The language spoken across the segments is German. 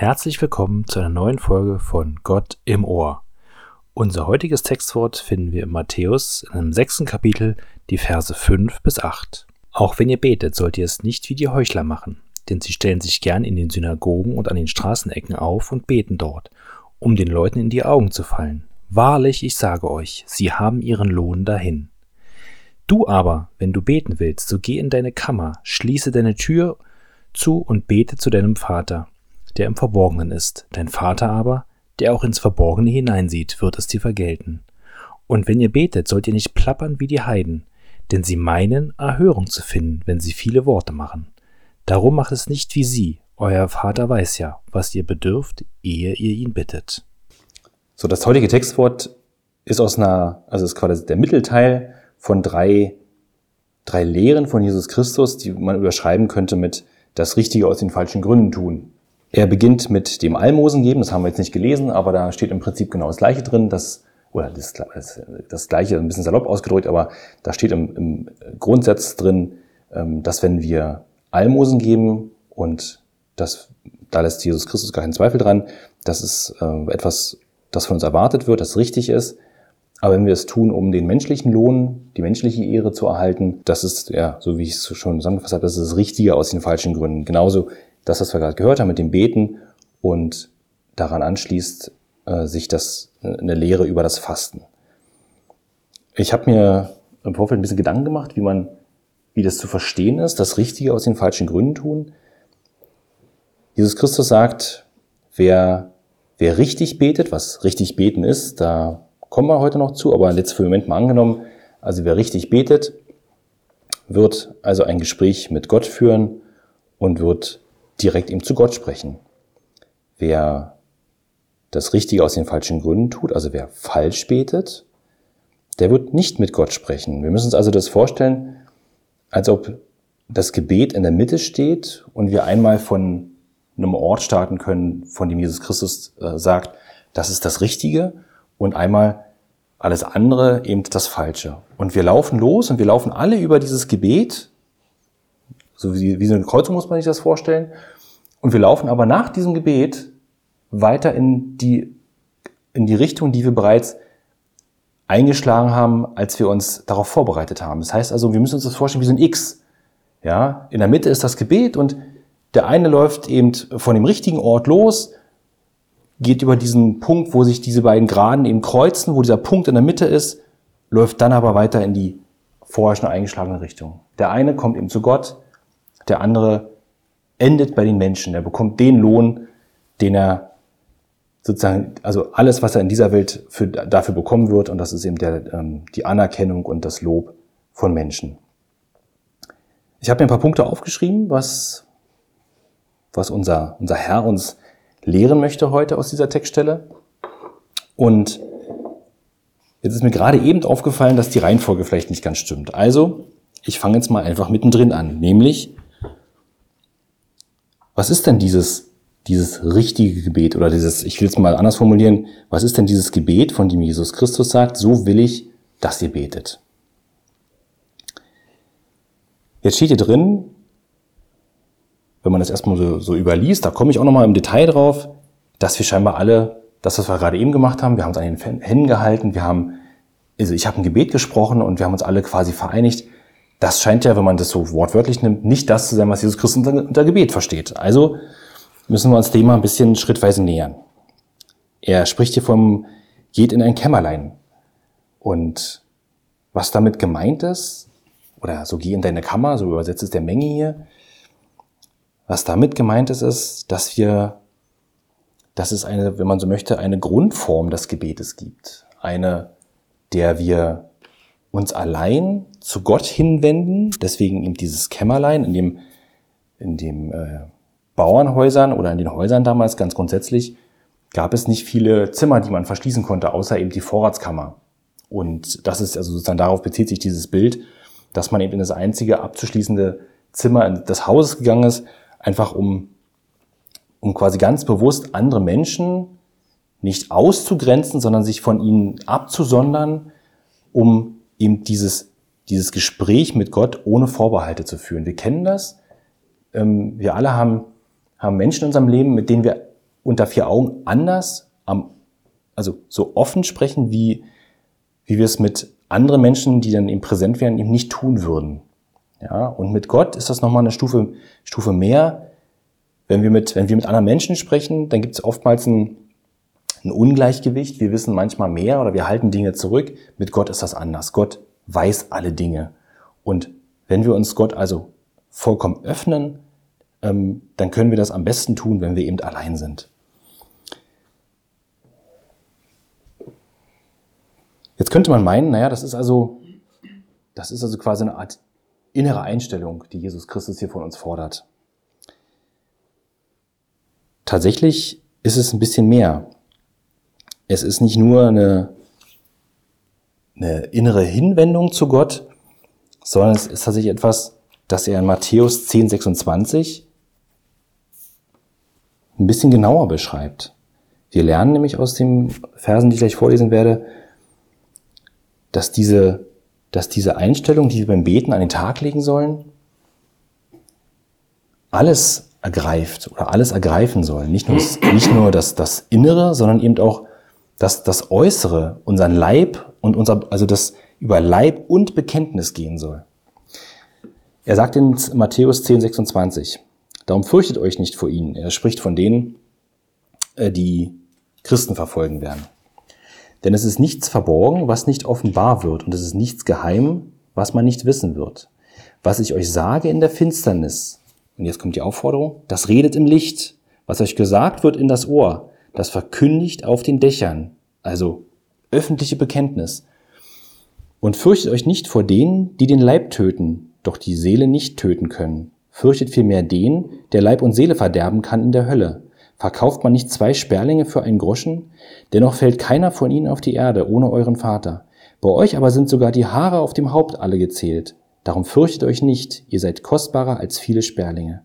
Herzlich willkommen zu einer neuen Folge von Gott im Ohr. Unser heutiges Textwort finden wir in Matthäus in einem sechsten Kapitel, die Verse 5 bis 8. Auch wenn ihr betet, sollt ihr es nicht wie die Heuchler machen, denn sie stellen sich gern in den Synagogen und an den Straßenecken auf und beten dort, um den Leuten in die Augen zu fallen. Wahrlich, ich sage euch, sie haben ihren Lohn dahin. Du aber, wenn du beten willst, so geh in deine Kammer, schließe deine Tür zu und bete zu deinem Vater, der im Verborgenen ist. Dein Vater aber, der auch ins Verborgene hineinsieht, wird es dir vergelten. Und wenn ihr betet, sollt ihr nicht plappern wie die Heiden, denn sie meinen, Erhörung zu finden, wenn sie viele Worte machen. Darum macht es nicht wie sie, euer Vater weiß ja, was ihr bedürft, ehe ihr ihn bittet. So, das heutige Textwort ist aus einer, also ist quasi der Mittelteil von drei, drei Lehren von Jesus Christus, die man überschreiben könnte mit das Richtige aus den falschen Gründen tun. Er beginnt mit dem Almosen geben, das haben wir jetzt nicht gelesen, aber da steht im Prinzip genau das Gleiche drin, das, oder das, das Gleiche, ein bisschen salopp ausgedrückt, aber da steht im, im Grundsatz drin, ähm, dass wenn wir Almosen geben und das, da lässt Jesus Christus gar keinen Zweifel dran, das ist äh, etwas, das von uns erwartet wird, das richtig ist. Aber wenn wir es tun, um den menschlichen Lohn, die menschliche Ehre zu erhalten, das ist, ja, so wie ich es schon zusammengefasst habe, das ist das Richtige aus den falschen Gründen. Genauso das, was wir gerade gehört haben mit dem Beten und daran anschließt äh, sich das eine Lehre über das Fasten. Ich habe mir im Vorfeld ein bisschen Gedanken gemacht, wie man, wie das zu verstehen ist, das Richtige aus den falschen Gründen tun. Jesus Christus sagt, wer, wer richtig betet, was richtig beten ist, da kommen wir heute noch zu, aber jetzt für den Moment mal angenommen, also wer richtig betet, wird also ein Gespräch mit Gott führen und wird direkt ihm zu Gott sprechen. Wer das Richtige aus den falschen Gründen tut, also wer falsch betet, der wird nicht mit Gott sprechen. Wir müssen uns also das vorstellen, als ob das Gebet in der Mitte steht und wir einmal von einem Ort starten können, von dem Jesus Christus äh, sagt, das ist das Richtige und einmal alles andere eben das Falsche. Und wir laufen los und wir laufen alle über dieses Gebet so wie, wie so eine Kreuzung muss man sich das vorstellen. Und wir laufen aber nach diesem Gebet weiter in die, in die Richtung, die wir bereits eingeschlagen haben, als wir uns darauf vorbereitet haben. Das heißt also, wir müssen uns das vorstellen wie so ein X. Ja, in der Mitte ist das Gebet und der eine läuft eben von dem richtigen Ort los, geht über diesen Punkt, wo sich diese beiden Geraden eben kreuzen, wo dieser Punkt in der Mitte ist, läuft dann aber weiter in die vorher schon eingeschlagene Richtung. Der eine kommt eben zu Gott, der andere endet bei den Menschen. Er bekommt den Lohn, den er sozusagen, also alles, was er in dieser Welt für, dafür bekommen wird, und das ist eben der, ähm, die Anerkennung und das Lob von Menschen. Ich habe mir ein paar Punkte aufgeschrieben, was, was unser, unser Herr uns lehren möchte heute aus dieser Textstelle. Und jetzt ist mir gerade eben aufgefallen, dass die Reihenfolge vielleicht nicht ganz stimmt. Also, ich fange jetzt mal einfach mittendrin an, nämlich was ist denn dieses, dieses richtige Gebet oder dieses, ich will es mal anders formulieren, was ist denn dieses Gebet, von dem Jesus Christus sagt, so will ich, dass ihr betet? Jetzt steht hier drin, wenn man das erstmal so, so überliest, da komme ich auch nochmal im Detail drauf, dass wir scheinbar alle, das, was wir gerade eben gemacht haben, wir haben uns an den Händen gehalten, wir haben, also ich habe ein Gebet gesprochen und wir haben uns alle quasi vereinigt, das scheint ja, wenn man das so wortwörtlich nimmt, nicht das zu sein, was Jesus Christus unter, Gebet versteht. Also müssen wir uns dem mal ein bisschen schrittweise nähern. Er spricht hier vom geht in ein Kämmerlein. Und was damit gemeint ist, oder so geh in deine Kammer, so übersetzt es der Menge hier, was damit gemeint ist, ist, dass wir, dass es eine, wenn man so möchte, eine Grundform des Gebetes gibt. Eine, der wir uns allein zu Gott hinwenden, deswegen eben dieses Kämmerlein, in dem, in dem äh, Bauernhäusern oder in den Häusern damals ganz grundsätzlich gab es nicht viele Zimmer, die man verschließen konnte, außer eben die Vorratskammer. Und das ist also sozusagen darauf bezieht sich dieses Bild, dass man eben in das einzige abzuschließende Zimmer des Hauses gegangen ist, einfach um, um quasi ganz bewusst andere Menschen nicht auszugrenzen, sondern sich von ihnen abzusondern, um eben dieses, dieses Gespräch mit Gott ohne Vorbehalte zu führen. Wir kennen das. Ähm, wir alle haben, haben Menschen in unserem Leben, mit denen wir unter vier Augen anders, am, also so offen sprechen, wie, wie wir es mit anderen Menschen, die dann eben präsent wären, eben nicht tun würden. Ja, und mit Gott ist das nochmal eine Stufe, Stufe mehr. Wenn wir mit, wenn wir mit anderen Menschen sprechen, dann gibt es oftmals ein, ein Ungleichgewicht. Wir wissen manchmal mehr oder wir halten Dinge zurück. Mit Gott ist das anders. Gott weiß alle Dinge. Und wenn wir uns Gott also vollkommen öffnen, ähm, dann können wir das am besten tun, wenn wir eben allein sind. Jetzt könnte man meinen, naja, das ist also, das ist also quasi eine Art innere Einstellung, die Jesus Christus hier von uns fordert. Tatsächlich ist es ein bisschen mehr. Es ist nicht nur eine, eine innere Hinwendung zu Gott, sondern es ist tatsächlich etwas, das er in Matthäus 10, 26 ein bisschen genauer beschreibt. Wir lernen nämlich aus den Versen, die ich gleich vorlesen werde, dass diese, dass diese Einstellung, die wir beim Beten an den Tag legen sollen, alles ergreift oder alles ergreifen soll. Nicht nur, nicht nur das, das Innere, sondern eben auch das, das Äußere, unseren Leib und unser, also das über Leib und Bekenntnis gehen soll. Er sagt in Matthäus 10, 26, Darum fürchtet euch nicht vor ihnen. Er spricht von denen, äh, die Christen verfolgen werden. Denn es ist nichts verborgen, was nicht offenbar wird, und es ist nichts geheim, was man nicht wissen wird. Was ich euch sage in der Finsternis, und jetzt kommt die Aufforderung, das redet im Licht. Was euch gesagt wird in das Ohr, das verkündigt auf den Dächern. Also öffentliche Bekenntnis. Und fürchtet euch nicht vor denen, die den Leib töten, doch die Seele nicht töten können fürchtet vielmehr den, der Leib und Seele verderben kann in der Hölle. Verkauft man nicht zwei Sperlinge für einen Groschen? Dennoch fällt keiner von ihnen auf die Erde ohne euren Vater. Bei euch aber sind sogar die Haare auf dem Haupt alle gezählt. Darum fürchtet euch nicht, ihr seid kostbarer als viele Sperlinge.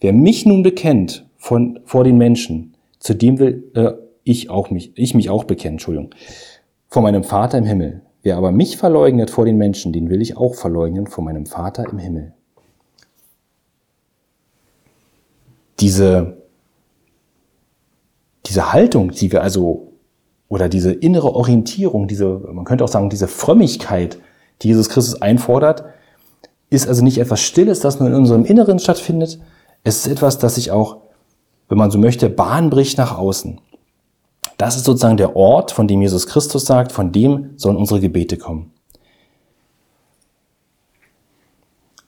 Wer mich nun bekennt von, vor den Menschen, zu dem will äh, ich auch mich, ich mich auch bekennen, Entschuldigung, vor meinem Vater im Himmel. Wer aber mich verleugnet vor den Menschen, den will ich auch verleugnen vor meinem Vater im Himmel. diese, diese Haltung, die wir also, oder diese innere Orientierung, diese, man könnte auch sagen, diese Frömmigkeit, die Jesus Christus einfordert, ist also nicht etwas Stilles, das nur in unserem Inneren stattfindet. Es ist etwas, das sich auch, wenn man so möchte, Bahn bricht nach außen. Das ist sozusagen der Ort, von dem Jesus Christus sagt, von dem sollen unsere Gebete kommen.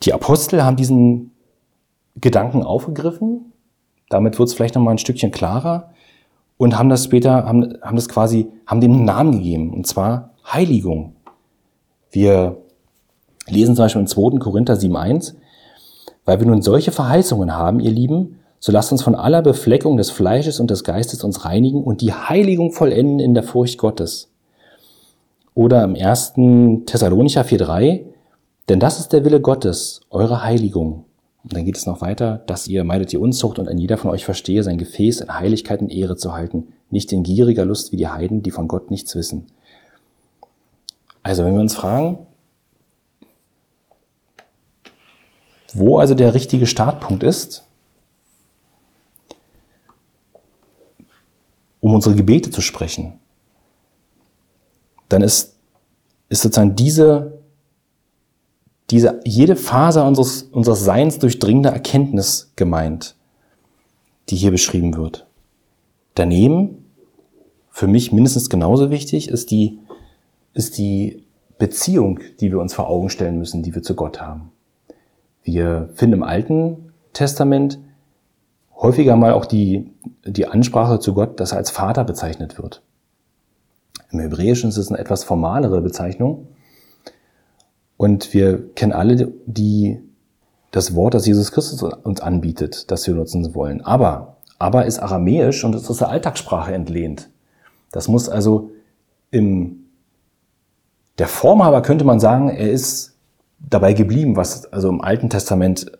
Die Apostel haben diesen Gedanken aufgegriffen damit wird es vielleicht noch mal ein Stückchen klarer und haben das später, haben, haben das quasi, haben dem einen Namen gegeben, und zwar Heiligung. Wir lesen zum Beispiel im 2. Korinther 7.1, weil wir nun solche Verheißungen haben, ihr Lieben, so lasst uns von aller Befleckung des Fleisches und des Geistes uns reinigen und die Heiligung vollenden in der Furcht Gottes. Oder im 1. Thessalonicher 4.3, denn das ist der Wille Gottes, eure Heiligung, und dann geht es noch weiter, dass ihr meidet die Unzucht und ein jeder von euch verstehe, sein Gefäß in Heiligkeit und Ehre zu halten, nicht in gieriger Lust wie die Heiden, die von Gott nichts wissen. Also wenn wir uns fragen, wo also der richtige Startpunkt ist, um unsere Gebete zu sprechen, dann ist, ist sozusagen diese diese jede Faser unseres, unseres Seins durchdringende Erkenntnis gemeint, die hier beschrieben wird. Daneben, für mich mindestens genauso wichtig, ist die, ist die Beziehung, die wir uns vor Augen stellen müssen, die wir zu Gott haben. Wir finden im Alten Testament häufiger mal auch die, die Ansprache zu Gott, dass er als Vater bezeichnet wird. Im Hebräischen ist es eine etwas formalere Bezeichnung. Und wir kennen alle die, das Wort, das Jesus Christus uns anbietet, das wir nutzen wollen. Aber, aber ist aramäisch und ist aus der Alltagssprache entlehnt. Das muss also im, der Form aber könnte man sagen, er ist dabei geblieben, was also im Alten Testament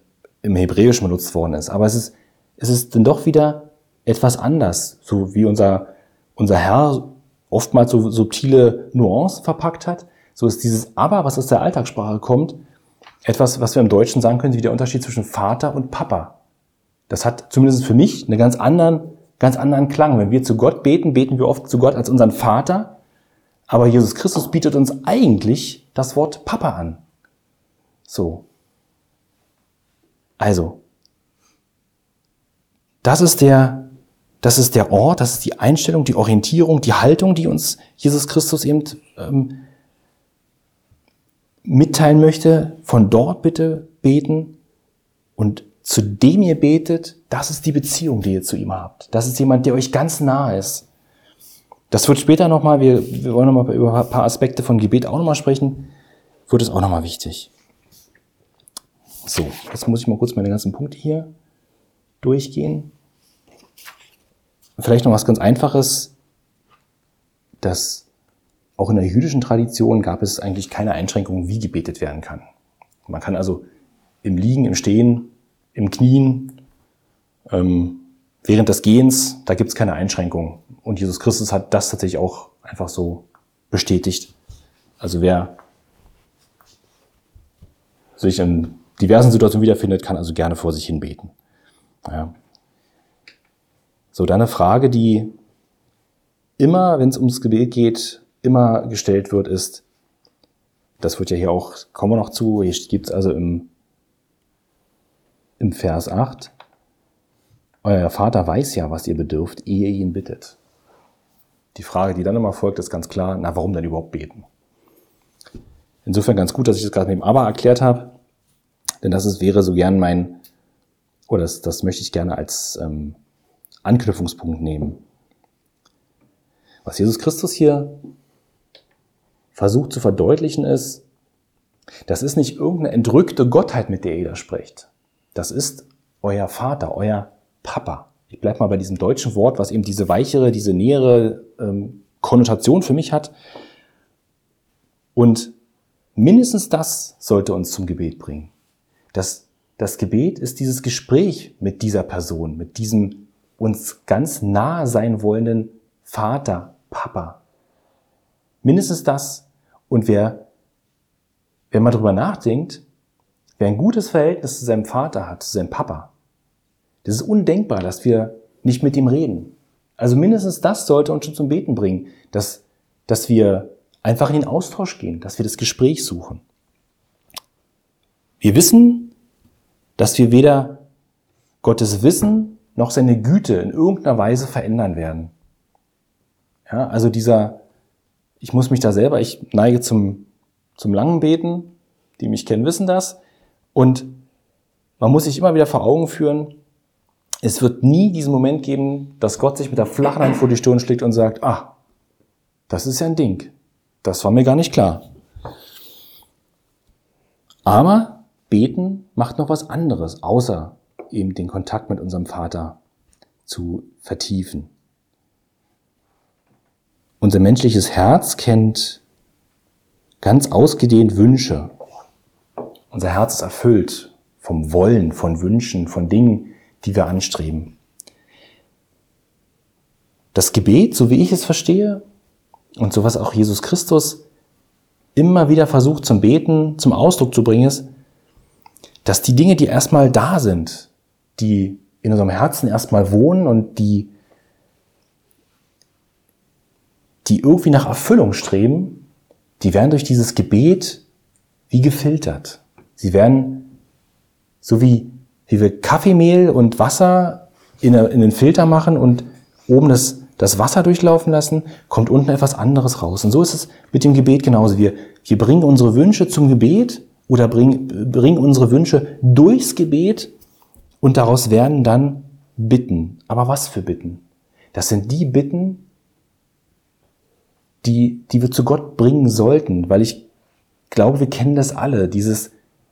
im Hebräischen benutzt worden ist. Aber es ist, es ist dann doch wieder etwas anders, so wie unser, unser Herr oftmals so subtile Nuancen verpackt hat, so ist dieses Aber, was aus der Alltagssprache kommt, etwas, was wir im Deutschen sagen können, wie der Unterschied zwischen Vater und Papa. Das hat zumindest für mich einen ganz anderen ganz anderen Klang. Wenn wir zu Gott beten, beten wir oft zu Gott als unseren Vater, aber Jesus Christus bietet uns eigentlich das Wort Papa an. So. Also, das ist der, das ist der Ort, das ist die Einstellung, die Orientierung, die Haltung, die uns Jesus Christus eben ähm, mitteilen möchte. Von dort bitte beten und zu dem ihr betet, das ist die Beziehung, die ihr zu ihm habt. Das ist jemand, der euch ganz nahe ist. Das wird später nochmal, wir, wir wollen nochmal über ein paar Aspekte von Gebet auch nochmal sprechen, wird es auch nochmal wichtig. So, jetzt muss ich mal kurz meine ganzen Punkte hier durchgehen. Vielleicht noch was ganz Einfaches, dass auch in der jüdischen Tradition gab es eigentlich keine Einschränkungen, wie gebetet werden kann. Man kann also im Liegen, im Stehen, im Knien, ähm, während des Gehens, da gibt es keine Einschränkungen. Und Jesus Christus hat das tatsächlich auch einfach so bestätigt. Also wer sich in diversen Situationen wiederfindet, kann also gerne vor sich hin beten. Ja. So, dann eine Frage, die immer, wenn es ums Gebet geht, immer gestellt wird, ist, das wird ja hier auch, kommen wir noch zu, hier gibt es also im, im Vers 8, euer Vater weiß ja, was ihr bedürft, ehe ihr ihn bittet. Die Frage, die dann immer folgt, ist ganz klar, na, warum denn überhaupt beten? Insofern ganz gut, dass ich das gerade mit dem Aber erklärt habe, denn das ist, wäre so gern mein, oder das, das möchte ich gerne als ähm, Anknüpfungspunkt nehmen. Was Jesus Christus hier versucht zu verdeutlichen ist, das ist nicht irgendeine entrückte Gottheit, mit der ihr da sprecht. Das ist euer Vater, euer Papa. Ich bleibe mal bei diesem deutschen Wort, was eben diese weichere, diese nähere ähm, Konnotation für mich hat. Und mindestens das sollte uns zum Gebet bringen. Das, das Gebet ist dieses Gespräch mit dieser Person, mit diesem uns ganz nah sein wollenden Vater, Papa. Mindestens das. Und wer, wer mal drüber nachdenkt, wer ein gutes Verhältnis zu seinem Vater hat, zu seinem Papa, das ist undenkbar, dass wir nicht mit ihm reden. Also mindestens das sollte uns schon zum Beten bringen, dass, dass wir einfach in den Austausch gehen, dass wir das Gespräch suchen. Wir wissen, dass wir weder Gottes Wissen noch seine Güte in irgendeiner Weise verändern werden. Ja, also dieser, ich muss mich da selber, ich neige zum, zum langen Beten, die mich kennen, wissen das. Und man muss sich immer wieder vor Augen führen, es wird nie diesen Moment geben, dass Gott sich mit der flachen Hand vor die Stirn schlägt und sagt, ah, das ist ja ein Ding. Das war mir gar nicht klar. Aber beten macht noch was anderes, außer eben den Kontakt mit unserem Vater zu vertiefen. Unser menschliches Herz kennt ganz ausgedehnt Wünsche. Unser Herz ist erfüllt vom Wollen, von Wünschen, von Dingen, die wir anstreben. Das Gebet, so wie ich es verstehe, und so was auch Jesus Christus immer wieder versucht zum Beten zum Ausdruck zu bringen, ist, dass die Dinge, die erstmal da sind, die in unserem Herzen erstmal wohnen und die, die irgendwie nach Erfüllung streben, die werden durch dieses Gebet wie gefiltert. Sie werden so wie, wie wir Kaffeemehl und Wasser in, in den Filter machen und oben das, das Wasser durchlaufen lassen, kommt unten etwas anderes raus. Und so ist es mit dem Gebet genauso. Wir, wir bringen unsere Wünsche zum Gebet oder bringen, bringen unsere Wünsche durchs Gebet und daraus werden dann Bitten. Aber was für Bitten? Das sind die Bitten, die, die wir zu Gott bringen sollten, weil ich glaube, wir kennen das alle, dieses,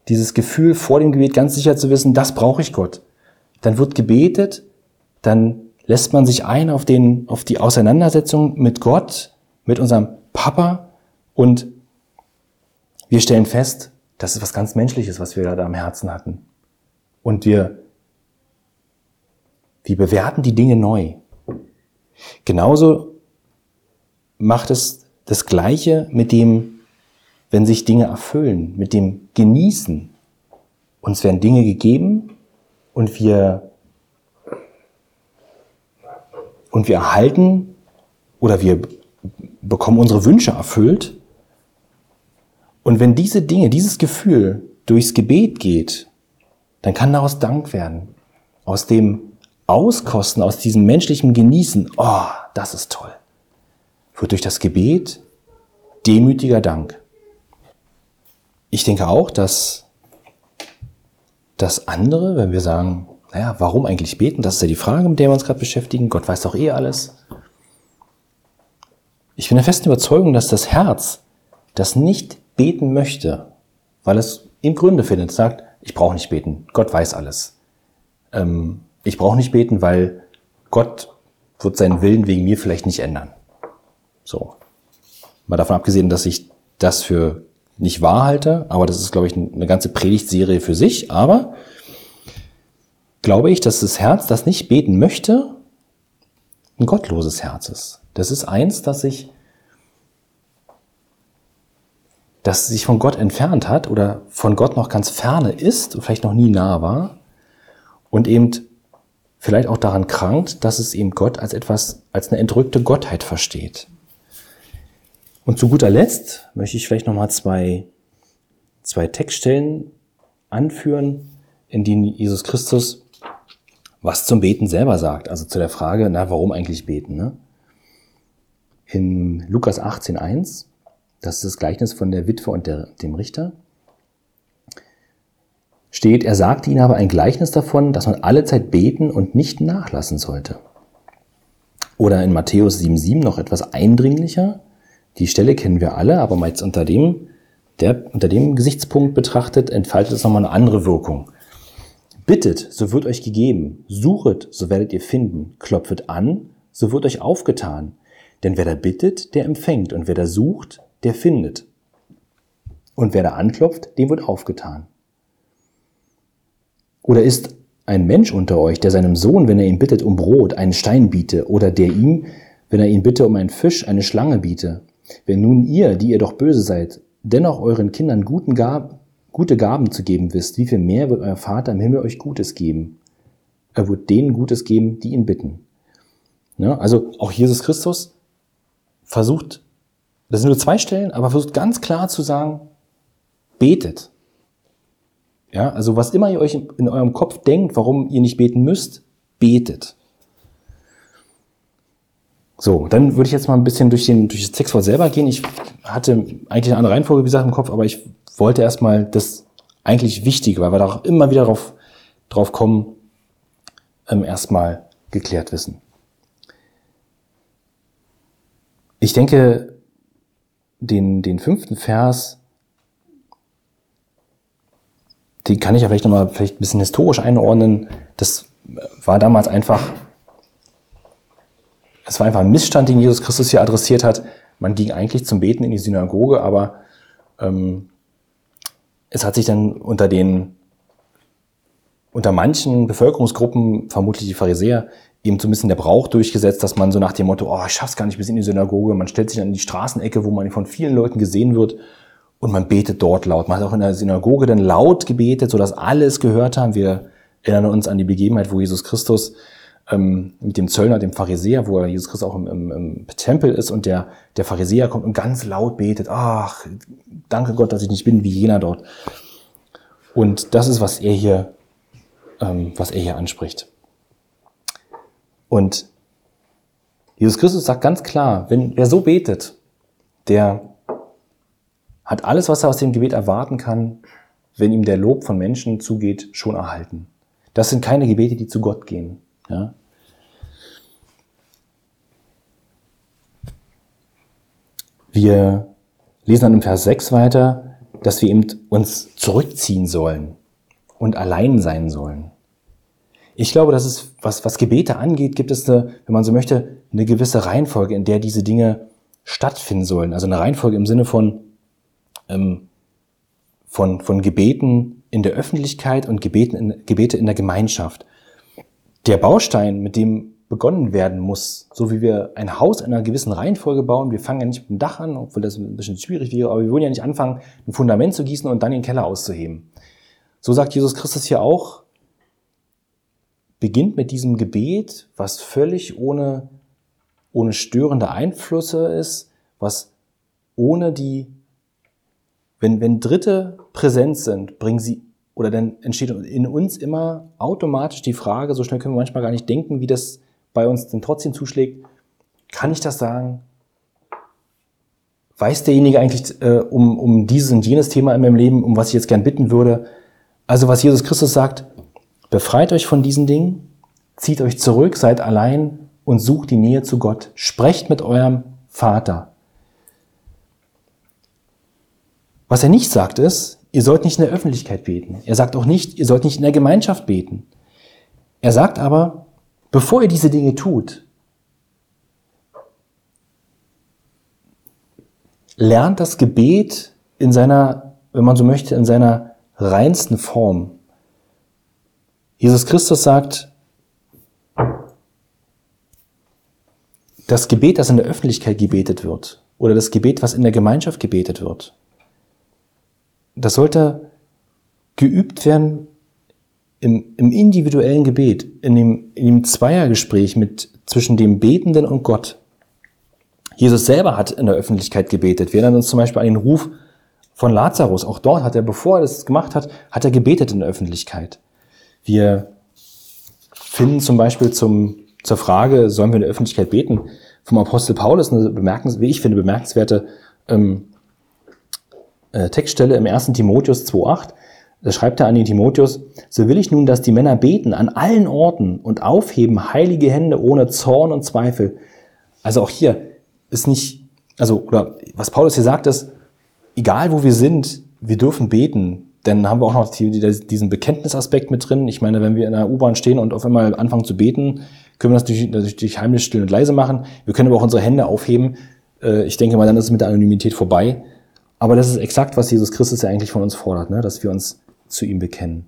dieses Gefühl vor dem Gebet ganz sicher zu wissen, das brauche ich Gott. Dann wird gebetet, dann lässt man sich ein auf, den, auf die Auseinandersetzung mit Gott, mit unserem Papa und wir stellen fest, das ist was ganz Menschliches, was wir da am Herzen hatten. Und wir wir bewerten die Dinge neu. Genauso macht es das Gleiche mit dem, wenn sich Dinge erfüllen, mit dem Genießen. Uns werden Dinge gegeben und wir, und wir erhalten oder wir bekommen unsere Wünsche erfüllt. Und wenn diese Dinge, dieses Gefühl durchs Gebet geht, dann kann daraus Dank werden. Aus dem Auskosten, aus diesem menschlichen Genießen, oh, das ist toll, wird durch das Gebet demütiger Dank. Ich denke auch, dass das andere, wenn wir sagen, naja, warum eigentlich beten? Das ist ja die Frage, mit der wir uns gerade beschäftigen. Gott weiß doch eh alles. Ich bin der festen Überzeugung, dass das Herz, das nicht beten möchte, weil es im Gründe findet, sagt, ich brauche nicht beten, Gott weiß alles. Ähm, ich brauche nicht beten, weil Gott wird seinen Willen wegen mir vielleicht nicht ändern. So. Mal davon abgesehen, dass ich das für nicht wahr halte, aber das ist, glaube ich, eine ganze Predigtserie für sich. Aber glaube ich, dass das Herz, das nicht beten möchte, ein gottloses Herz ist. Das ist eins, das sich, das sich von Gott entfernt hat oder von Gott noch ganz ferne ist und vielleicht noch nie nah war und eben vielleicht auch daran krankt, dass es eben Gott als etwas, als eine entrückte Gottheit versteht. Und zu guter Letzt möchte ich vielleicht nochmal zwei, zwei Textstellen anführen, in denen Jesus Christus was zum Beten selber sagt. Also zu der Frage, na, warum eigentlich beten? Ne? In Lukas 18.1, das ist das Gleichnis von der Witwe und der, dem Richter, steht, er sagte ihnen aber ein Gleichnis davon, dass man alle Zeit beten und nicht nachlassen sollte. Oder in Matthäus 7.7 noch etwas eindringlicher, die Stelle kennen wir alle, aber mal jetzt unter dem, der, unter dem Gesichtspunkt betrachtet, entfaltet es nochmal eine andere Wirkung. Bittet, so wird euch gegeben. Suchet, so werdet ihr finden. Klopfet an, so wird euch aufgetan. Denn wer da bittet, der empfängt. Und wer da sucht, der findet. Und wer da anklopft, dem wird aufgetan. Oder ist ein Mensch unter euch, der seinem Sohn, wenn er ihn bittet um Brot, einen Stein biete, oder der ihm, wenn er ihn bitte um einen Fisch, eine Schlange biete? Wenn nun ihr, die ihr doch böse seid, dennoch euren Kindern guten Gab, gute Gaben zu geben wisst, wie viel mehr wird euer Vater im Himmel euch Gutes geben? Er wird denen Gutes geben, die ihn bitten. Ja, also auch Jesus Christus versucht, das sind nur zwei Stellen, aber versucht ganz klar zu sagen, betet. Ja, also was immer ihr euch in eurem Kopf denkt, warum ihr nicht beten müsst, betet. So, dann würde ich jetzt mal ein bisschen durch, den, durch das Textwort selber gehen. Ich hatte eigentlich eine andere Reihenfolge, wie gesagt, im Kopf, aber ich wollte erstmal das eigentlich Wichtige, weil wir da auch immer wieder drauf, drauf kommen, ähm, erstmal geklärt wissen. Ich denke, den, den fünften Vers, den kann ich ja vielleicht nochmal vielleicht ein bisschen historisch einordnen. Das war damals einfach es war einfach ein Missstand, den Jesus Christus hier adressiert hat. Man ging eigentlich zum Beten in die Synagoge, aber ähm, es hat sich dann unter den unter manchen Bevölkerungsgruppen, vermutlich die Pharisäer, eben so ein bisschen der Brauch durchgesetzt, dass man so nach dem Motto, oh, ich schaff's gar nicht bis in die Synagoge, man stellt sich an die Straßenecke, wo man von vielen Leuten gesehen wird und man betet dort laut. Man hat auch in der Synagoge dann laut gebetet, sodass alle es gehört haben. Wir erinnern uns an die Begebenheit, wo Jesus Christus ähm, mit dem Zöllner, dem Pharisäer, wo Jesus Christus auch im, im, im Tempel ist und der, der Pharisäer kommt und ganz laut betet, ach, danke Gott, dass ich nicht bin wie jener dort. Und das ist, was er hier, ähm, was er hier anspricht. Und Jesus Christus sagt ganz klar, wenn wer so betet, der hat alles, was er aus dem Gebet erwarten kann, wenn ihm der Lob von Menschen zugeht, schon erhalten. Das sind keine Gebete, die zu Gott gehen. Ja? Wir lesen dann im Vers 6 weiter, dass wir eben uns zurückziehen sollen und allein sein sollen. Ich glaube, dass es, was, was Gebete angeht, gibt es eine, wenn man so möchte, eine gewisse Reihenfolge, in der diese Dinge stattfinden sollen. Also eine Reihenfolge im Sinne von, ähm, von, von Gebeten in der Öffentlichkeit und Gebeten in, Gebete in der Gemeinschaft der Baustein, mit dem begonnen werden muss, so wie wir ein Haus in einer gewissen Reihenfolge bauen. Wir fangen ja nicht mit dem Dach an, obwohl das ein bisschen schwierig wäre, aber wir wollen ja nicht anfangen, ein Fundament zu gießen und dann den Keller auszuheben. So sagt Jesus Christus hier auch, beginnt mit diesem Gebet, was völlig ohne ohne störende Einflüsse ist, was ohne die, wenn, wenn Dritte präsent sind, bringen sie, oder dann entsteht in uns immer automatisch die Frage, so schnell können wir manchmal gar nicht denken, wie das bei uns denn trotzdem zuschlägt, kann ich das sagen? Weiß derjenige eigentlich äh, um, um dieses und jenes Thema in meinem Leben, um was ich jetzt gern bitten würde? Also was Jesus Christus sagt, befreit euch von diesen Dingen, zieht euch zurück, seid allein und sucht die Nähe zu Gott. Sprecht mit eurem Vater. Was er nicht sagt ist, ihr sollt nicht in der Öffentlichkeit beten. Er sagt auch nicht, ihr sollt nicht in der Gemeinschaft beten. Er sagt aber, bevor ihr diese Dinge tut, lernt das Gebet in seiner, wenn man so möchte, in seiner reinsten Form. Jesus Christus sagt, das Gebet, das in der Öffentlichkeit gebetet wird, oder das Gebet, was in der Gemeinschaft gebetet wird, das sollte geübt werden im, im individuellen Gebet, in dem, in dem Zweiergespräch mit, zwischen dem Betenden und Gott. Jesus selber hat in der Öffentlichkeit gebetet. Wir erinnern uns zum Beispiel an den Ruf von Lazarus. Auch dort hat er, bevor er das gemacht hat, hat er gebetet in der Öffentlichkeit. Wir finden zum Beispiel zum, zur Frage, sollen wir in der Öffentlichkeit beten, vom Apostel Paulus eine bemerkens, wie ich finde, bemerkenswerte ähm, äh, Textstelle im 1. Timotheus 2.8. Da schreibt er an den Timotheus, so will ich nun, dass die Männer beten an allen Orten und aufheben heilige Hände ohne Zorn und Zweifel. Also auch hier, ist nicht, also, oder was Paulus hier sagt, ist, egal wo wir sind, wir dürfen beten. Denn haben wir auch noch diesen Bekenntnisaspekt mit drin. Ich meine, wenn wir in der U-Bahn stehen und auf einmal anfangen zu beten, können wir das durch, durch heimlich still und leise machen. Wir können aber auch unsere Hände aufheben. Äh, ich denke mal, dann ist es mit der Anonymität vorbei. Aber das ist exakt, was Jesus Christus ja eigentlich von uns fordert, ne? dass wir uns zu ihm bekennen.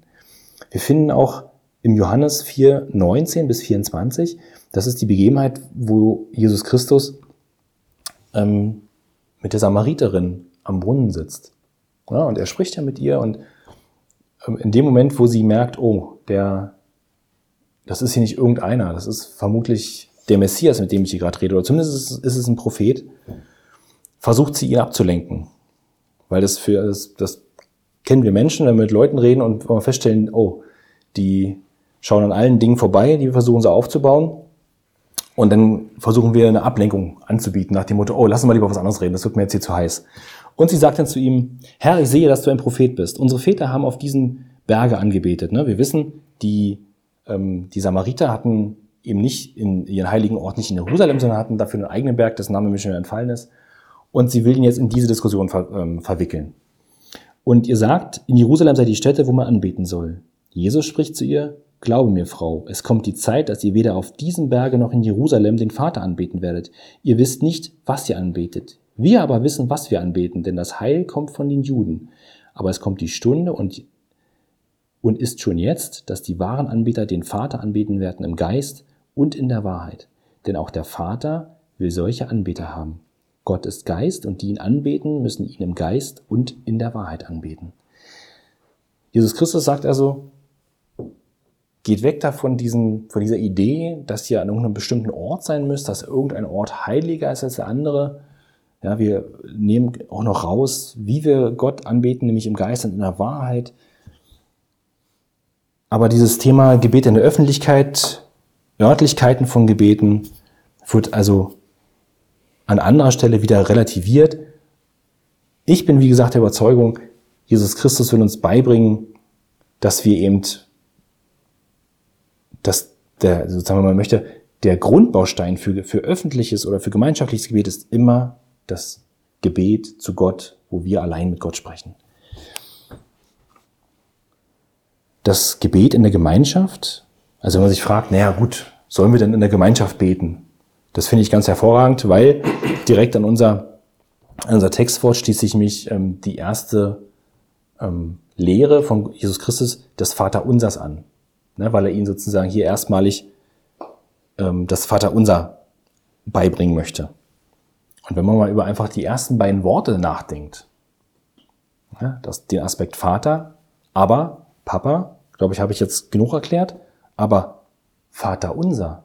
Wir finden auch im Johannes 4, 19 bis 24, das ist die Begebenheit, wo Jesus Christus ähm, mit der Samariterin am Brunnen sitzt. Ja, und er spricht ja mit ihr und ähm, in dem Moment, wo sie merkt, oh, der, das ist hier nicht irgendeiner, das ist vermutlich der Messias, mit dem ich hier gerade rede, oder zumindest ist es, ist es ein Prophet, versucht sie ihn abzulenken. Weil das für, das, das kennen wir Menschen, wenn wir mit Leuten reden und feststellen, oh, die schauen an allen Dingen vorbei, die wir versuchen so aufzubauen. Und dann versuchen wir eine Ablenkung anzubieten, nach dem Motto, oh, lass uns mal lieber was anderes reden, das wird mir jetzt hier zu heiß. Und sie sagt dann zu ihm, Herr, ich sehe, dass du ein Prophet bist. Unsere Väter haben auf diesen Berge angebetet. Ne? Wir wissen, die, ähm, die Samariter hatten eben nicht in ihren heiligen Ort, nicht in Jerusalem, sondern hatten dafür einen eigenen Berg, dessen Name mir schon entfallen ist. Und sie will ihn jetzt in diese Diskussion ver, ähm, verwickeln. Und ihr sagt, in Jerusalem sei die Stätte, wo man anbeten soll. Jesus spricht zu ihr, Glaube mir, Frau, es kommt die Zeit, dass ihr weder auf diesem Berge noch in Jerusalem den Vater anbeten werdet. Ihr wisst nicht, was ihr anbetet. Wir aber wissen, was wir anbeten, denn das Heil kommt von den Juden. Aber es kommt die Stunde und, und ist schon jetzt, dass die wahren Anbeter den Vater anbeten werden im Geist und in der Wahrheit. Denn auch der Vater will solche Anbeter haben. Gott ist Geist und die ihn anbeten, müssen ihn im Geist und in der Wahrheit anbeten. Jesus Christus sagt also, geht weg davon diesen, von dieser Idee, dass ihr an irgendeinem bestimmten Ort sein müsst, dass irgendein Ort heiliger ist als der andere. Ja, wir nehmen auch noch raus, wie wir Gott anbeten, nämlich im Geist und in der Wahrheit. Aber dieses Thema Gebet in der Öffentlichkeit, Örtlichkeiten von Gebeten, wird also an anderer Stelle wieder relativiert. Ich bin, wie gesagt, der Überzeugung, Jesus Christus will uns beibringen, dass wir eben dass der, sozusagen, wenn man möchte, der Grundbaustein für, für öffentliches oder für gemeinschaftliches Gebet ist immer das Gebet zu Gott, wo wir allein mit Gott sprechen. Das Gebet in der Gemeinschaft, also wenn man sich fragt, naja gut, sollen wir denn in der Gemeinschaft beten? Das finde ich ganz hervorragend, weil direkt an unser, an unser Textwort schließt sich mich ähm, die erste ähm, Lehre von Jesus Christus, das Vaterunsers an ne, weil er ihnen sozusagen hier erstmalig ähm, das Vaterunser beibringen möchte. Und wenn man mal über einfach die ersten beiden Worte nachdenkt, ja, das, den Aspekt Vater, aber Papa, glaube ich, habe ich jetzt genug erklärt, aber Vater unser,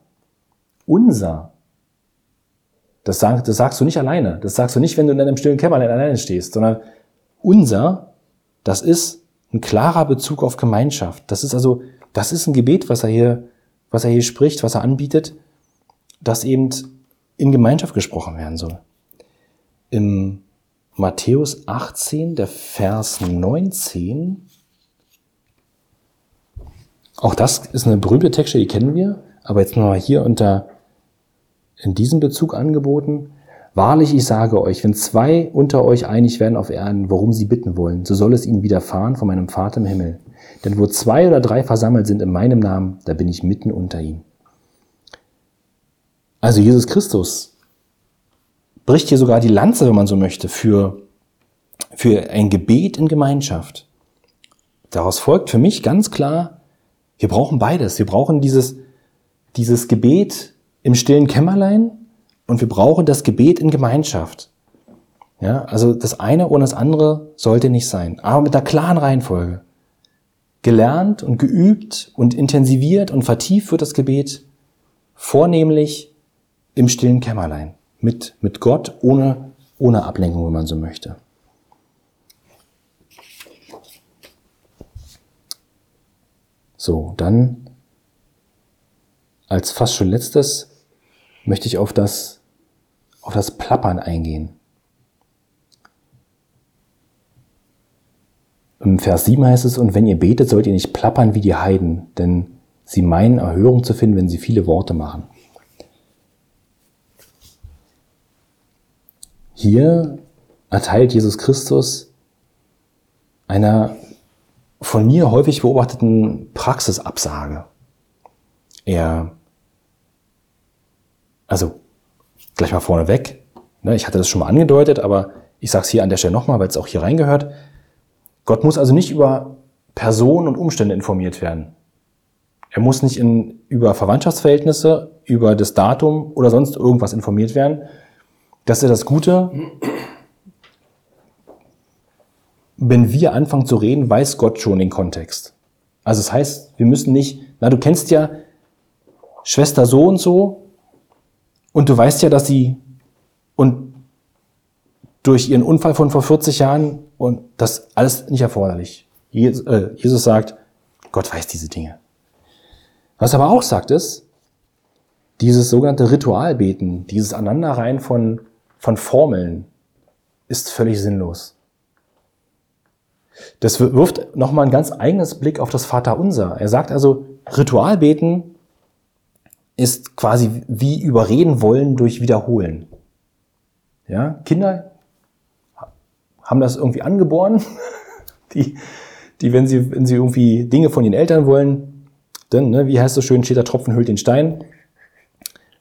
unser, Das, sag, das sagst du nicht alleine. Das sagst du nicht, wenn du in deinem stillen Kämmerlein alleine stehst, sondern unser, das ist ein klarer Bezug auf Gemeinschaft. Das ist also, das ist ein Gebet, was er hier, was er hier spricht, was er anbietet, das eben in Gemeinschaft gesprochen werden soll. Im Matthäus 18, der Vers 19, auch das ist eine berühmte Texte, die kennen wir, aber jetzt nochmal hier unter in diesem Bezug angeboten. Wahrlich, ich sage euch, wenn zwei unter euch einig werden auf Erden, worum sie bitten wollen, so soll es ihnen widerfahren von meinem Vater im Himmel. Denn wo zwei oder drei versammelt sind in meinem Namen, da bin ich mitten unter ihnen. Also Jesus Christus bricht hier sogar die Lanze, wenn man so möchte, für, für ein Gebet in Gemeinschaft. Daraus folgt für mich ganz klar, wir brauchen beides. Wir brauchen dieses, dieses Gebet im stillen Kämmerlein und wir brauchen das Gebet in Gemeinschaft. Ja, also das eine ohne das andere sollte nicht sein, aber mit einer klaren Reihenfolge. Gelernt und geübt und intensiviert und vertieft wird das Gebet vornehmlich im stillen Kämmerlein. Mit, mit Gott ohne, ohne Ablenkung, wenn man so möchte. So, dann als fast schon letztes möchte ich auf das, auf das Plappern eingehen. Im Vers 7 heißt es, und wenn ihr betet, sollt ihr nicht plappern wie die Heiden, denn sie meinen Erhörung zu finden, wenn sie viele Worte machen. Hier erteilt Jesus Christus einer von mir häufig beobachteten Praxisabsage. Er, also gleich mal vorneweg, ne, ich hatte das schon mal angedeutet, aber ich sage es hier an der Stelle nochmal, weil es auch hier reingehört. Gott muss also nicht über Personen und Umstände informiert werden. Er muss nicht in, über Verwandtschaftsverhältnisse, über das Datum oder sonst irgendwas informiert werden, das ist ja das Gute. Wenn wir anfangen zu reden, weiß Gott schon den Kontext. Also das heißt, wir müssen nicht, na, du kennst ja Schwester so und so und du weißt ja, dass sie und durch ihren Unfall von vor 40 Jahren und das alles nicht erforderlich. Äh, Jesus sagt, Gott weiß diese Dinge. Was er aber auch sagt ist, dieses sogenannte Ritualbeten, dieses Aneinanderreihen von von Formeln ist völlig sinnlos. Das wirft nochmal ein ganz eigenes Blick auf das Vaterunser. Er sagt also, Ritualbeten ist quasi wie überreden wollen durch Wiederholen. Ja, Kinder haben das irgendwie angeboren, die, die wenn sie, wenn sie irgendwie Dinge von ihren Eltern wollen, dann, ne, wie heißt es schön, steht der Tropfen hüllt den Stein.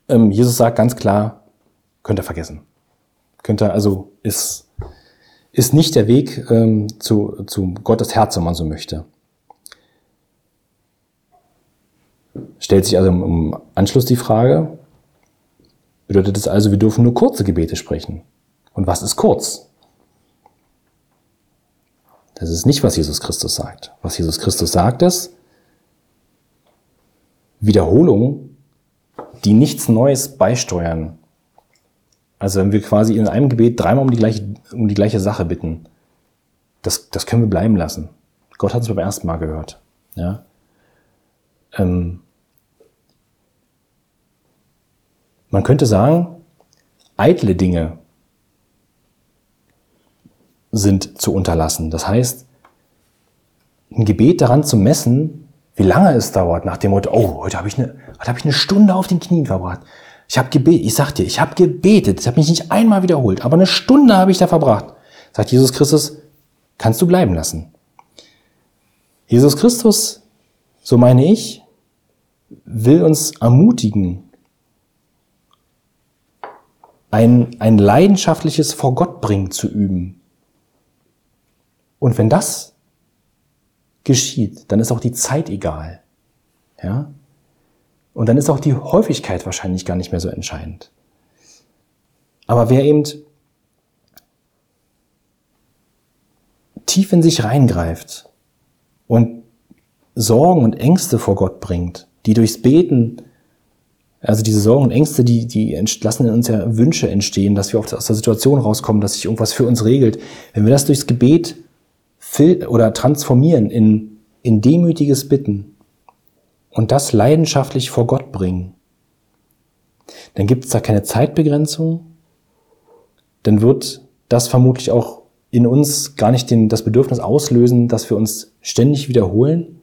Ähm, Jesus sagt ganz klar, könnt ihr vergessen. Könnte also ist ist nicht der Weg ähm, zu, zu Gottes Herz, wenn man so möchte. Stellt sich also im Anschluss die Frage, bedeutet es also, wir dürfen nur kurze Gebete sprechen? Und was ist kurz? Das ist nicht, was Jesus Christus sagt. Was Jesus Christus sagt, ist Wiederholungen, die nichts Neues beisteuern, also wenn wir quasi in einem Gebet dreimal um die gleiche, um die gleiche Sache bitten, das, das können wir bleiben lassen. Gott hat es beim ersten Mal gehört. Ja? Ähm, man könnte sagen, eitle Dinge sind zu unterlassen. Das heißt, ein Gebet daran zu messen, wie lange es dauert, nach dem Motto, oh, heute habe ich, eine, heute hab ich eine Stunde auf den Knien verbracht. Ich habe gebetet, ich sag dir, ich habe gebetet, ich habe mich nicht einmal wiederholt, aber eine Stunde habe ich da verbracht. Sagt Jesus Christus, kannst du bleiben lassen. Jesus Christus, so meine ich, will uns ermutigen, ein, ein leidenschaftliches Vor Gott bringen zu üben. Und wenn das geschieht, dann ist auch die Zeit egal. Ja? Und dann ist auch die Häufigkeit wahrscheinlich gar nicht mehr so entscheidend. Aber wer eben tief in sich reingreift und Sorgen und Ängste vor Gott bringt, die durchs Beten Also diese Sorgen und Ängste, die, die lassen in uns ja Wünsche entstehen, dass wir aus der Situation rauskommen, dass sich irgendwas für uns regelt. Wenn wir das durchs Gebet oder transformieren in, in demütiges Bitten und das leidenschaftlich vor Gott bringen, dann gibt es da keine Zeitbegrenzung, dann wird das vermutlich auch in uns gar nicht den, das Bedürfnis auslösen, dass wir uns ständig wiederholen.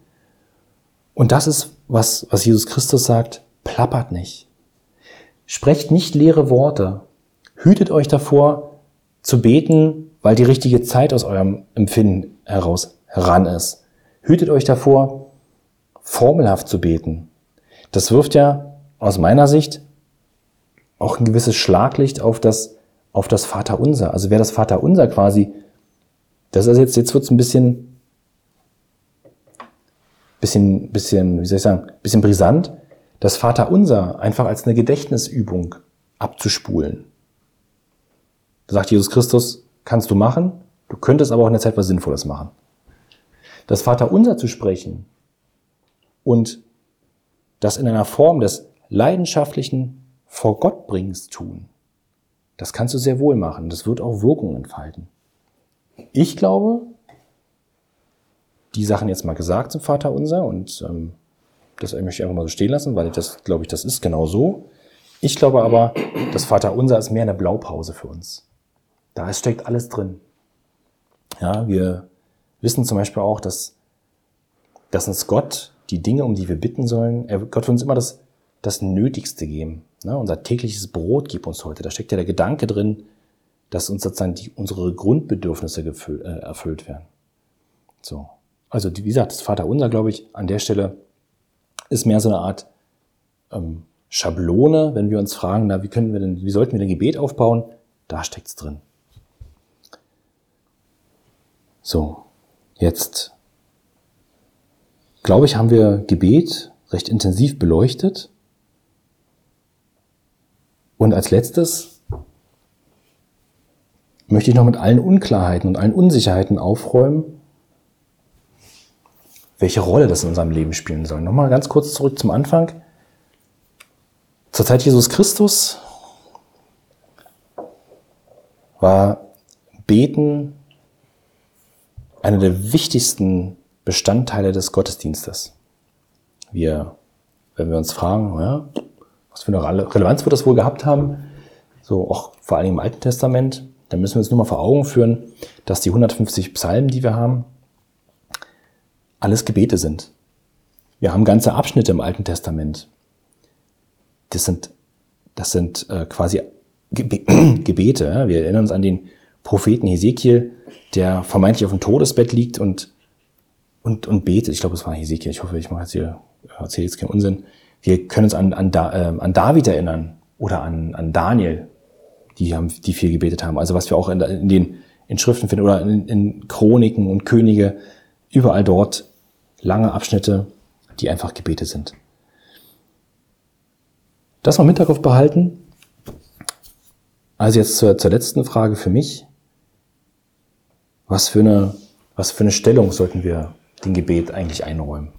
Und das ist, was, was Jesus Christus sagt, plappert nicht. Sprecht nicht leere Worte. Hütet euch davor zu beten, weil die richtige Zeit aus eurem Empfinden heraus heran ist. Hütet euch davor, formelhaft zu beten. Das wirft ja aus meiner Sicht auch ein gewisses Schlaglicht auf das, auf das Vaterunser. Also wer das Vaterunser quasi, das ist jetzt, jetzt wird's ein bisschen, bisschen, bisschen, wie soll ich sagen, bisschen brisant das Vaterunser einfach als eine Gedächtnisübung abzuspulen. Da sagt Jesus Christus, kannst du machen, du könntest aber auch in der Zeit was Sinnvolles machen. Das Vaterunser zu sprechen und das in einer Form des leidenschaftlichen vor Gott bringst tun, das kannst du sehr wohl machen. Das wird auch Wirkung entfalten. Ich glaube, die Sachen jetzt mal gesagt zum Vaterunser und ähm, das möchte ich einfach mal so stehen lassen, weil ich das, glaube ich, das ist genau so. Ich glaube aber, das Vaterunser ist mehr eine Blaupause für uns. Da steckt alles drin. Ja, wir wissen zum Beispiel auch, dass, dass uns Gott die Dinge, um die wir bitten sollen, Gott wird uns immer das, das Nötigste geben. Ne? Unser tägliches Brot gibt uns heute. Da steckt ja der Gedanke drin, dass uns sozusagen die, unsere Grundbedürfnisse gefüllt, äh, erfüllt werden. So. Also, wie gesagt, das Vaterunser, glaube ich, an der Stelle ist mehr so eine Art ähm, Schablone, wenn wir uns fragen, na, wie können wir denn, wie sollten wir denn Gebet aufbauen? Da steckt's drin. So, jetzt glaube ich, haben wir Gebet recht intensiv beleuchtet. Und als letztes möchte ich noch mit allen Unklarheiten und allen Unsicherheiten aufräumen, welche Rolle das in unserem Leben spielen soll. Nochmal ganz kurz zurück zum Anfang. Zur Zeit Jesus Christus war Beten einer der wichtigsten Bestandteile des Gottesdienstes. Wir, wenn wir uns fragen, ja, was für eine Relevanz wird das wohl gehabt haben, so auch vor allem im Alten Testament, dann müssen wir uns nur mal vor Augen führen, dass die 150 Psalmen, die wir haben, alles Gebete sind. Wir haben ganze Abschnitte im Alten Testament. Das sind, das sind äh, quasi Gebete. Wir erinnern uns an den Propheten Hesekiel, der vermeintlich auf dem Todesbett liegt und, und, und betet. Ich glaube, es war Hesekiel. Ich hoffe, ich mache jetzt hier, erzähle jetzt keinen Unsinn. Wir können uns an, an, da, äh, an David erinnern oder an, an Daniel, die, haben, die viel gebetet haben. Also was wir auch in, in den in Schriften finden oder in, in Chroniken und Könige, überall dort lange Abschnitte, die einfach Gebete sind. Das mal im Hinterkopf behalten. Also jetzt zur, zur letzten Frage für mich. Was für, eine, was für eine Stellung sollten wir dem Gebet eigentlich einräumen?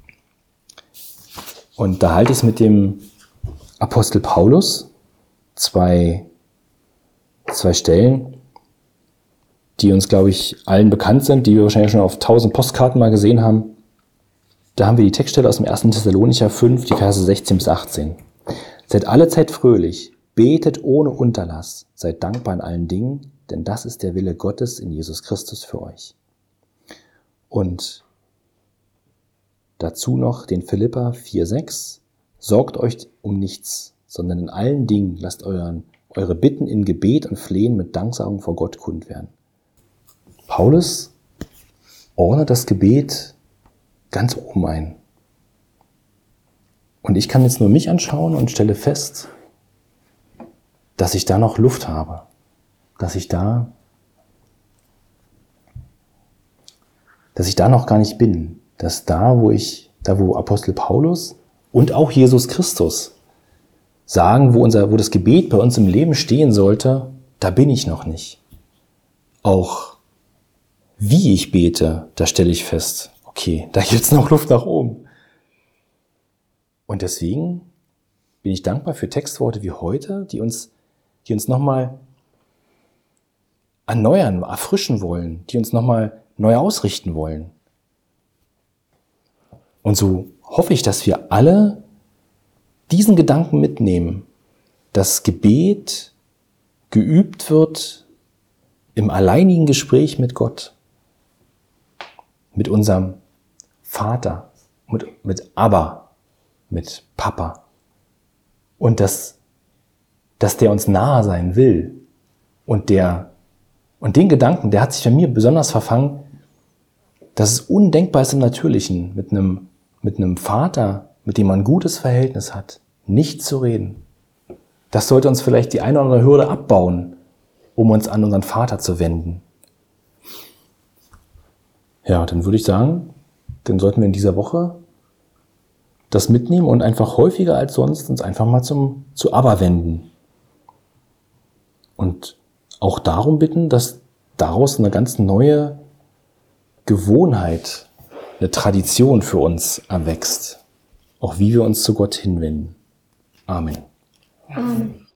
Und da halte ich es mit dem Apostel Paulus zwei, zwei Stellen, die uns, glaube ich, allen bekannt sind, die wir wahrscheinlich schon auf tausend Postkarten mal gesehen haben. Da haben wir die Textstelle aus dem 1. Thessalonicher 5, die Verse 16 bis 18. Seid alle Zeit fröhlich, betet ohne Unterlass, seid dankbar in allen Dingen, denn das ist der Wille Gottes in Jesus Christus für euch. Und dazu noch den Philippa 4,6. Sorgt euch um nichts, sondern in allen Dingen lasst euren, eure Bitten in Gebet und Flehen mit Danksagung vor Gott kund werden. Paulus ordnet das Gebet ganz oben ein. Und ich kann jetzt nur mich anschauen und stelle fest, dass ich da noch Luft habe, dass ich da, dass ich da noch gar nicht bin, dass da, wo ich, da wo Apostel Paulus und auch Jesus Christus sagen, wo unser, wo das Gebet bei uns im Leben stehen sollte, da bin ich noch nicht. Auch wie ich bete, da stelle ich fest, okay, da gibt's noch Luft nach oben. Und deswegen bin ich dankbar für Textworte wie heute, die uns, die uns nochmal erneuern, erfrischen wollen, die uns nochmal neu ausrichten wollen. Und so hoffe ich, dass wir alle diesen Gedanken mitnehmen, dass Gebet geübt wird im alleinigen Gespräch mit Gott, mit unserem Vater, mit, mit Abba, mit Papa. Und dass, dass der uns nahe sein will. Und der, und den Gedanken, der hat sich bei mir besonders verfangen, dass es undenkbar ist im Natürlichen, mit einem, mit einem Vater, mit dem man ein gutes Verhältnis hat, nicht zu reden. Das sollte uns vielleicht die eine oder andere Hürde abbauen, um uns an unseren Vater zu wenden. Ja, dann würde ich sagen, dann sollten wir in dieser Woche das mitnehmen und einfach häufiger als sonst uns einfach mal zum, zu Aber wenden. Und auch darum bitten, dass daraus eine ganz neue Gewohnheit, eine Tradition für uns erwächst. Auch wie wir uns zu Gott hinwenden. Amen. Amen.